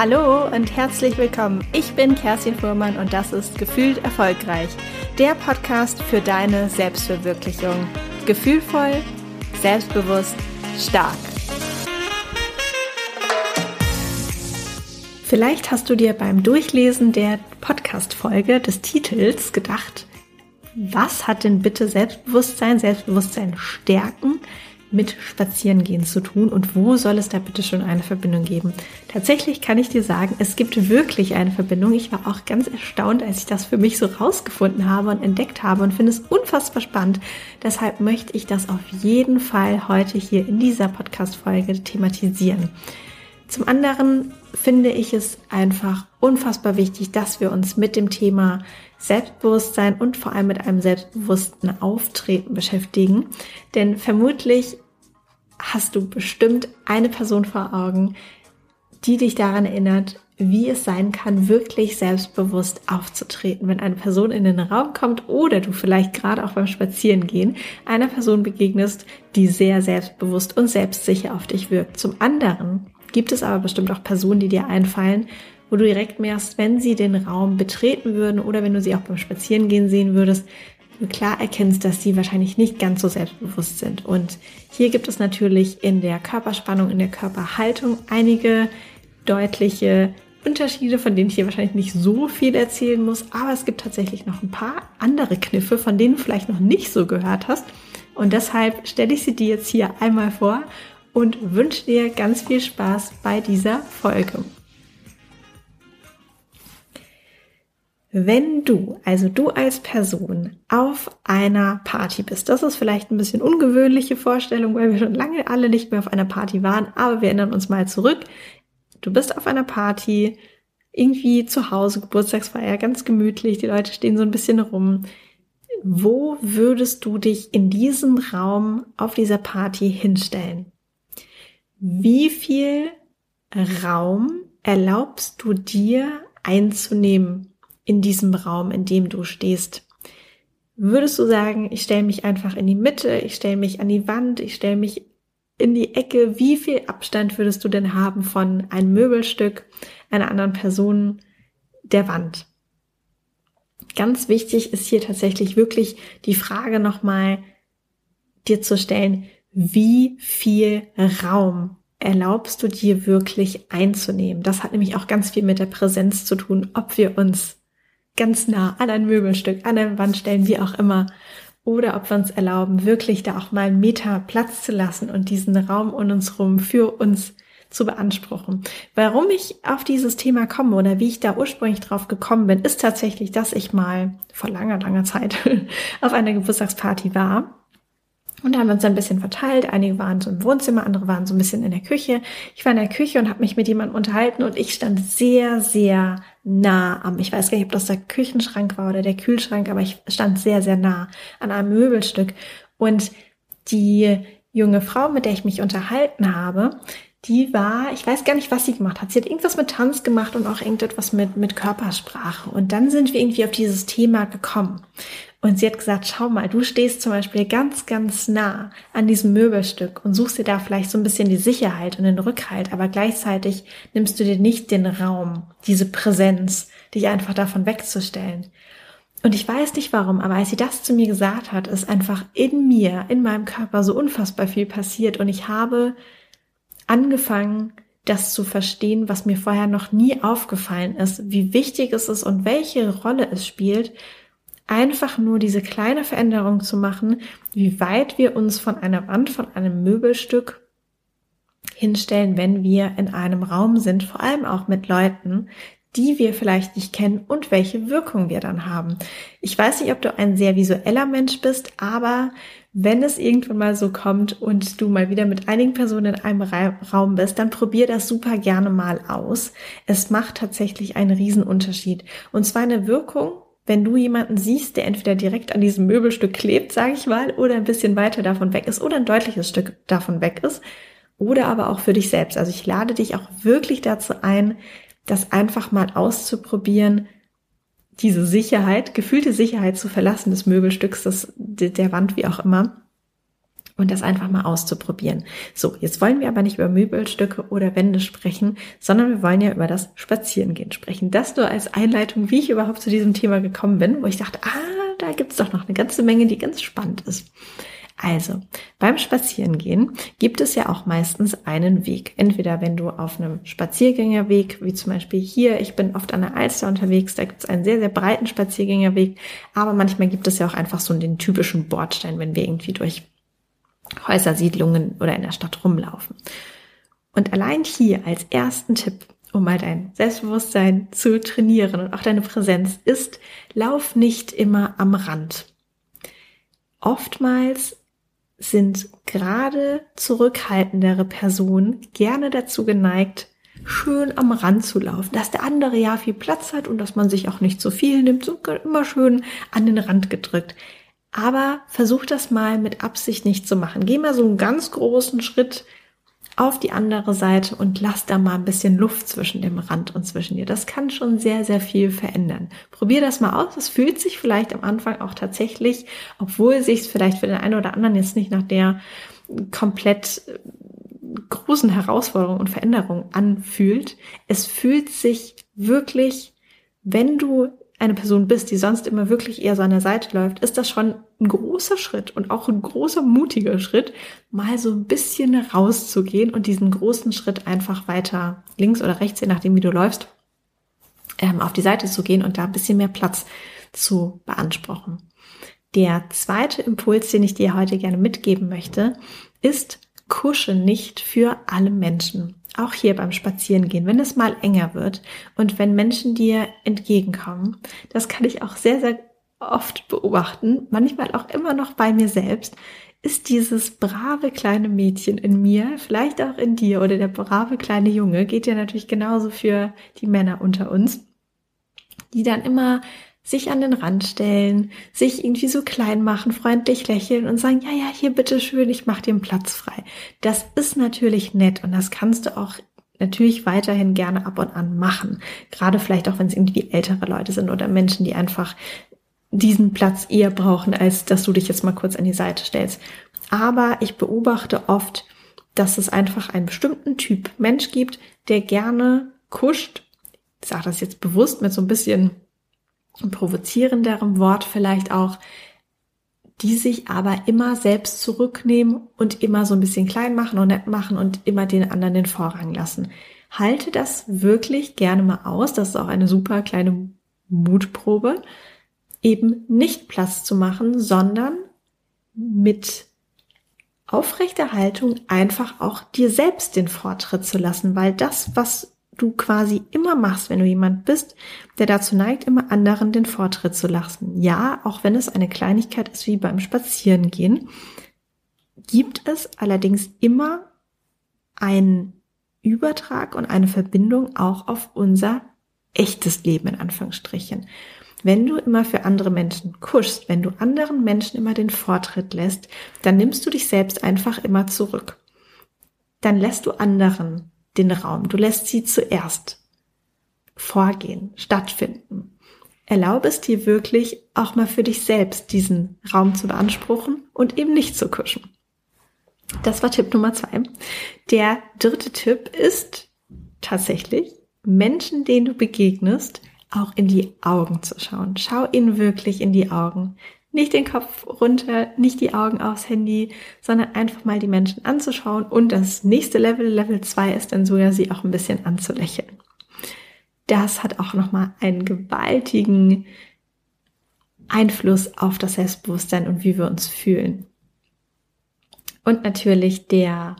Hallo und herzlich willkommen. Ich bin Kerstin Fuhrmann und das ist Gefühlt Erfolgreich, der Podcast für deine Selbstverwirklichung. Gefühlvoll, selbstbewusst, stark. Vielleicht hast du dir beim Durchlesen der Podcast-Folge des Titels gedacht, was hat denn bitte Selbstbewusstsein, Selbstbewusstsein stärken mit Spazierengehen zu tun und wo soll es da bitte schon eine Verbindung geben? Tatsächlich kann ich dir sagen, es gibt wirklich eine Verbindung. Ich war auch ganz erstaunt, als ich das für mich so rausgefunden habe und entdeckt habe und finde es unfassbar spannend. Deshalb möchte ich das auf jeden Fall heute hier in dieser Podcast-Folge thematisieren. Zum anderen finde ich es einfach unfassbar wichtig, dass wir uns mit dem Thema Selbstbewusstsein und vor allem mit einem selbstbewussten Auftreten beschäftigen. Denn vermutlich hast du bestimmt eine Person vor Augen, die dich daran erinnert, wie es sein kann, wirklich selbstbewusst aufzutreten, wenn eine Person in den Raum kommt oder du vielleicht gerade auch beim Spazierengehen einer Person begegnest, die sehr selbstbewusst und selbstsicher auf dich wirkt. Zum anderen gibt es aber bestimmt auch Personen, die dir einfallen, wo du direkt merkst, wenn sie den Raum betreten würden oder wenn du sie auch beim Spazierengehen sehen würdest, du klar erkennst, dass sie wahrscheinlich nicht ganz so selbstbewusst sind. Und hier gibt es natürlich in der Körperspannung, in der Körperhaltung einige deutliche Unterschiede, von denen ich hier wahrscheinlich nicht so viel erzählen muss, aber es gibt tatsächlich noch ein paar andere Kniffe, von denen du vielleicht noch nicht so gehört hast. Und deshalb stelle ich sie dir jetzt hier einmal vor und wünsche dir ganz viel Spaß bei dieser Folge. Wenn du, also du als Person, auf einer Party bist, das ist vielleicht ein bisschen ungewöhnliche Vorstellung, weil wir schon lange alle nicht mehr auf einer Party waren, aber wir erinnern uns mal zurück. Du bist auf einer Party, irgendwie zu Hause, Geburtstagsfeier, ganz gemütlich, die Leute stehen so ein bisschen rum. Wo würdest du dich in diesem Raum auf dieser Party hinstellen? Wie viel Raum erlaubst du dir einzunehmen in diesem Raum, in dem du stehst? Würdest du sagen, ich stelle mich einfach in die Mitte, ich stelle mich an die Wand, ich stelle mich in die Ecke? Wie viel Abstand würdest du denn haben von einem Möbelstück, einer anderen Person, der Wand? Ganz wichtig ist hier tatsächlich wirklich die Frage nochmal dir zu stellen, wie viel Raum erlaubst du dir wirklich einzunehmen? Das hat nämlich auch ganz viel mit der Präsenz zu tun, ob wir uns ganz nah an ein Möbelstück, an eine Wand stellen, wie auch immer. Oder ob wir uns erlauben, wirklich da auch mal einen Meter Platz zu lassen und diesen Raum um uns rum für uns zu beanspruchen. Warum ich auf dieses Thema komme oder wie ich da ursprünglich drauf gekommen bin, ist tatsächlich, dass ich mal vor langer, langer Zeit auf einer Geburtstagsparty war und da haben wir uns ein bisschen verteilt. Einige waren so im Wohnzimmer, andere waren so ein bisschen in der Küche. Ich war in der Küche und habe mich mit jemandem unterhalten und ich stand sehr, sehr nah am, ich weiß gar nicht, ob das der Küchenschrank war oder der Kühlschrank, aber ich stand sehr, sehr nah an einem Möbelstück. Und die junge Frau, mit der ich mich unterhalten habe, die war, ich weiß gar nicht, was sie gemacht hat. Sie hat irgendwas mit Tanz gemacht und auch irgendetwas mit, mit Körpersprache. Und dann sind wir irgendwie auf dieses Thema gekommen. Und sie hat gesagt, schau mal, du stehst zum Beispiel ganz, ganz nah an diesem Möbelstück und suchst dir da vielleicht so ein bisschen die Sicherheit und den Rückhalt, aber gleichzeitig nimmst du dir nicht den Raum, diese Präsenz, dich einfach davon wegzustellen. Und ich weiß nicht warum, aber als sie das zu mir gesagt hat, ist einfach in mir, in meinem Körper so unfassbar viel passiert und ich habe angefangen, das zu verstehen, was mir vorher noch nie aufgefallen ist, wie wichtig es ist und welche Rolle es spielt, einfach nur diese kleine Veränderung zu machen, wie weit wir uns von einer Wand, von einem Möbelstück hinstellen, wenn wir in einem Raum sind, vor allem auch mit Leuten, die wir vielleicht nicht kennen und welche Wirkung wir dann haben. Ich weiß nicht, ob du ein sehr visueller Mensch bist, aber wenn es irgendwann mal so kommt und du mal wieder mit einigen Personen in einem Raum bist, dann probier das super gerne mal aus. Es macht tatsächlich einen Riesenunterschied. Und zwar eine Wirkung, wenn du jemanden siehst, der entweder direkt an diesem Möbelstück klebt, sage ich mal, oder ein bisschen weiter davon weg ist oder ein deutliches Stück davon weg ist, oder aber auch für dich selbst. Also ich lade dich auch wirklich dazu ein, das einfach mal auszuprobieren, diese Sicherheit, gefühlte Sicherheit zu verlassen des Möbelstücks, des, der Wand, wie auch immer, und das einfach mal auszuprobieren. So, jetzt wollen wir aber nicht über Möbelstücke oder Wände sprechen, sondern wir wollen ja über das Spazierengehen sprechen. Das nur als Einleitung, wie ich überhaupt zu diesem Thema gekommen bin, wo ich dachte, ah, da gibt's doch noch eine ganze Menge, die ganz spannend ist. Also, beim Spazierengehen gibt es ja auch meistens einen Weg. Entweder wenn du auf einem Spaziergängerweg, wie zum Beispiel hier, ich bin oft an der Alster unterwegs, da gibt es einen sehr, sehr breiten Spaziergängerweg, aber manchmal gibt es ja auch einfach so den typischen Bordstein, wenn wir irgendwie durch Häusersiedlungen oder in der Stadt rumlaufen. Und allein hier als ersten Tipp, um mal dein Selbstbewusstsein zu trainieren und auch deine Präsenz ist, lauf nicht immer am Rand. Oftmals sind gerade zurückhaltendere Personen gerne dazu geneigt, schön am Rand zu laufen, dass der andere ja viel Platz hat und dass man sich auch nicht so viel nimmt, so immer schön an den Rand gedrückt. Aber versuch das mal mit Absicht nicht zu machen. Geh mal so einen ganz großen Schritt auf die andere Seite und lass da mal ein bisschen Luft zwischen dem Rand und zwischen dir. Das kann schon sehr, sehr viel verändern. Probier das mal aus. Es fühlt sich vielleicht am Anfang auch tatsächlich, obwohl sich es vielleicht für den einen oder anderen jetzt nicht nach der komplett äh, großen Herausforderung und Veränderung anfühlt. Es fühlt sich wirklich, wenn du eine Person bist, die sonst immer wirklich eher so an der Seite läuft, ist das schon ein großer Schritt und auch ein großer mutiger Schritt, mal so ein bisschen rauszugehen und diesen großen Schritt einfach weiter links oder rechts, je nachdem wie du läufst, ähm, auf die Seite zu gehen und da ein bisschen mehr Platz zu beanspruchen. Der zweite Impuls, den ich dir heute gerne mitgeben möchte, ist, kusche nicht für alle Menschen auch hier beim Spazierengehen, wenn es mal enger wird und wenn Menschen dir entgegenkommen, das kann ich auch sehr, sehr oft beobachten, manchmal auch immer noch bei mir selbst, ist dieses brave kleine Mädchen in mir, vielleicht auch in dir oder der brave kleine Junge, geht ja natürlich genauso für die Männer unter uns, die dann immer sich an den Rand stellen, sich irgendwie so klein machen, freundlich lächeln und sagen, ja, ja, hier bitte schön, ich mach dir einen Platz frei. Das ist natürlich nett und das kannst du auch natürlich weiterhin gerne ab und an machen. Gerade vielleicht auch, wenn es irgendwie ältere Leute sind oder Menschen, die einfach diesen Platz eher brauchen, als dass du dich jetzt mal kurz an die Seite stellst. Aber ich beobachte oft, dass es einfach einen bestimmten Typ Mensch gibt, der gerne kuscht. Ich sage das jetzt bewusst mit so ein bisschen provozierenderem Wort vielleicht auch, die sich aber immer selbst zurücknehmen und immer so ein bisschen klein machen und nett machen und immer den anderen den Vorrang lassen. Halte das wirklich gerne mal aus. Das ist auch eine super kleine Mutprobe. Eben nicht Platz zu machen, sondern mit aufrechter Haltung einfach auch dir selbst den Vortritt zu lassen, weil das, was du quasi immer machst, wenn du jemand bist, der dazu neigt, immer anderen den Vortritt zu lassen. Ja, auch wenn es eine Kleinigkeit ist wie beim Spazierengehen, gibt es allerdings immer einen Übertrag und eine Verbindung auch auf unser echtes Leben in Anführungsstrichen. Wenn du immer für andere Menschen kuschst, wenn du anderen Menschen immer den Vortritt lässt, dann nimmst du dich selbst einfach immer zurück. Dann lässt du anderen den Raum. Du lässt sie zuerst vorgehen, stattfinden. Erlaube es dir wirklich auch mal für dich selbst diesen Raum zu beanspruchen und eben nicht zu kuschen. Das war Tipp Nummer zwei. Der dritte Tipp ist tatsächlich, Menschen, denen du begegnest, auch in die Augen zu schauen. Schau ihnen wirklich in die Augen. Nicht den Kopf runter, nicht die Augen aufs Handy, sondern einfach mal die Menschen anzuschauen und das nächste Level, Level 2 ist dann sogar sie auch ein bisschen anzulächeln. Das hat auch nochmal einen gewaltigen Einfluss auf das Selbstbewusstsein und wie wir uns fühlen. Und natürlich der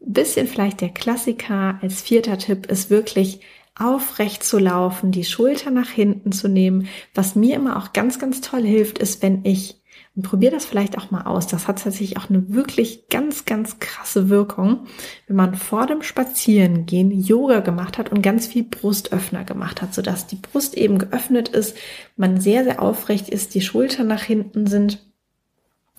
bisschen vielleicht der Klassiker als vierter Tipp ist wirklich aufrecht zu laufen, die Schulter nach hinten zu nehmen. Was mir immer auch ganz, ganz toll hilft, ist, wenn ich, und probier das vielleicht auch mal aus, das hat tatsächlich auch eine wirklich ganz, ganz krasse Wirkung, wenn man vor dem Spazierengehen Yoga gemacht hat und ganz viel Brustöffner gemacht hat, sodass die Brust eben geöffnet ist, man sehr, sehr aufrecht ist, die Schultern nach hinten sind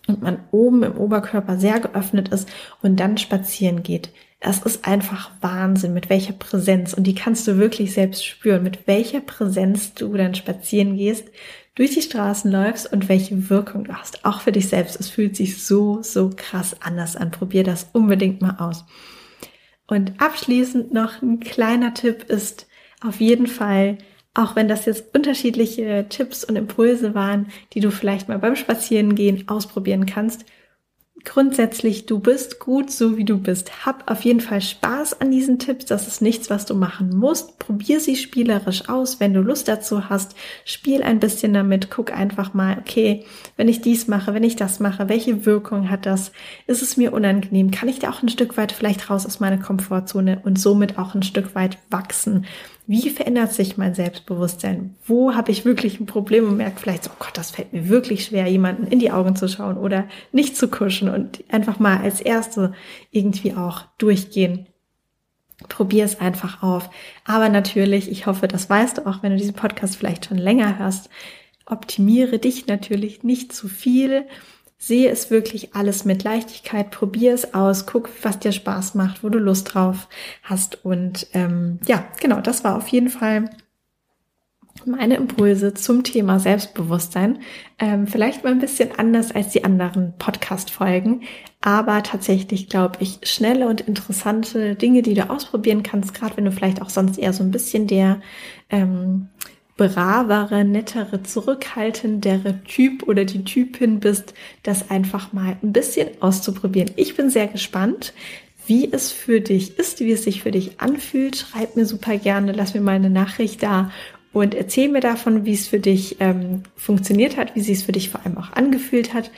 und man oben im Oberkörper sehr geöffnet ist und dann spazieren geht. Es ist einfach Wahnsinn, mit welcher Präsenz, und die kannst du wirklich selbst spüren, mit welcher Präsenz du dann spazieren gehst, durch die Straßen läufst und welche Wirkung du hast. Auch für dich selbst. Es fühlt sich so, so krass anders an. Probier das unbedingt mal aus. Und abschließend noch ein kleiner Tipp ist auf jeden Fall, auch wenn das jetzt unterschiedliche Tipps und Impulse waren, die du vielleicht mal beim Spazierengehen ausprobieren kannst, grundsätzlich, du bist gut so wie du bist. Hab auf jeden Fall Spaß an diesen Tipps. Das ist nichts, was du machen musst. Probier sie spielerisch aus, wenn du Lust dazu hast. Spiel ein bisschen damit. Guck einfach mal, okay, wenn ich dies mache, wenn ich das mache, welche Wirkung hat das? Ist es mir unangenehm? Kann ich da auch ein Stück weit vielleicht raus aus meiner Komfortzone und somit auch ein Stück weit wachsen? Wie verändert sich mein Selbstbewusstsein? Wo habe ich wirklich ein Problem und merke vielleicht oh Gott, das fällt mir wirklich schwer, jemanden in die Augen zu schauen oder nicht zu kuschen und einfach mal als Erste irgendwie auch durchgehen. Probier es einfach auf. Aber natürlich, ich hoffe, das weißt du auch, wenn du diesen Podcast vielleicht schon länger hörst, optimiere dich natürlich nicht zu viel Sehe es wirklich alles mit Leichtigkeit, probier es aus, guck, was dir Spaß macht, wo du Lust drauf hast. Und ähm, ja, genau, das war auf jeden Fall meine Impulse zum Thema Selbstbewusstsein. Ähm, vielleicht mal ein bisschen anders als die anderen Podcast-Folgen, aber tatsächlich glaube ich schnelle und interessante Dinge, die du ausprobieren kannst, gerade wenn du vielleicht auch sonst eher so ein bisschen der ähm, bravere, nettere, zurückhaltendere Typ oder die Typin bist, das einfach mal ein bisschen auszuprobieren. Ich bin sehr gespannt, wie es für dich ist, wie es sich für dich anfühlt. Schreib mir super gerne, lass mir mal eine Nachricht da und erzähl mir davon, wie es für dich ähm, funktioniert hat, wie sie es für dich vor allem auch angefühlt hat.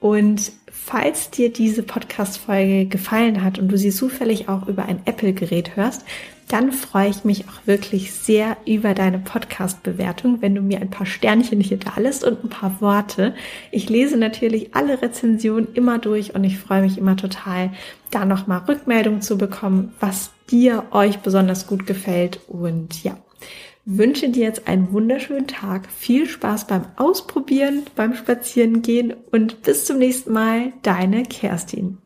Und falls dir diese Podcast-Folge gefallen hat und du sie zufällig auch über ein Apple-Gerät hörst, dann freue ich mich auch wirklich sehr über deine Podcast-Bewertung, wenn du mir ein paar Sternchen hier da lässt und ein paar Worte. Ich lese natürlich alle Rezensionen immer durch und ich freue mich immer total, da nochmal Rückmeldung zu bekommen, was dir, euch besonders gut gefällt. Und ja, wünsche dir jetzt einen wunderschönen Tag, viel Spaß beim Ausprobieren, beim Spazierengehen und bis zum nächsten Mal, deine Kerstin.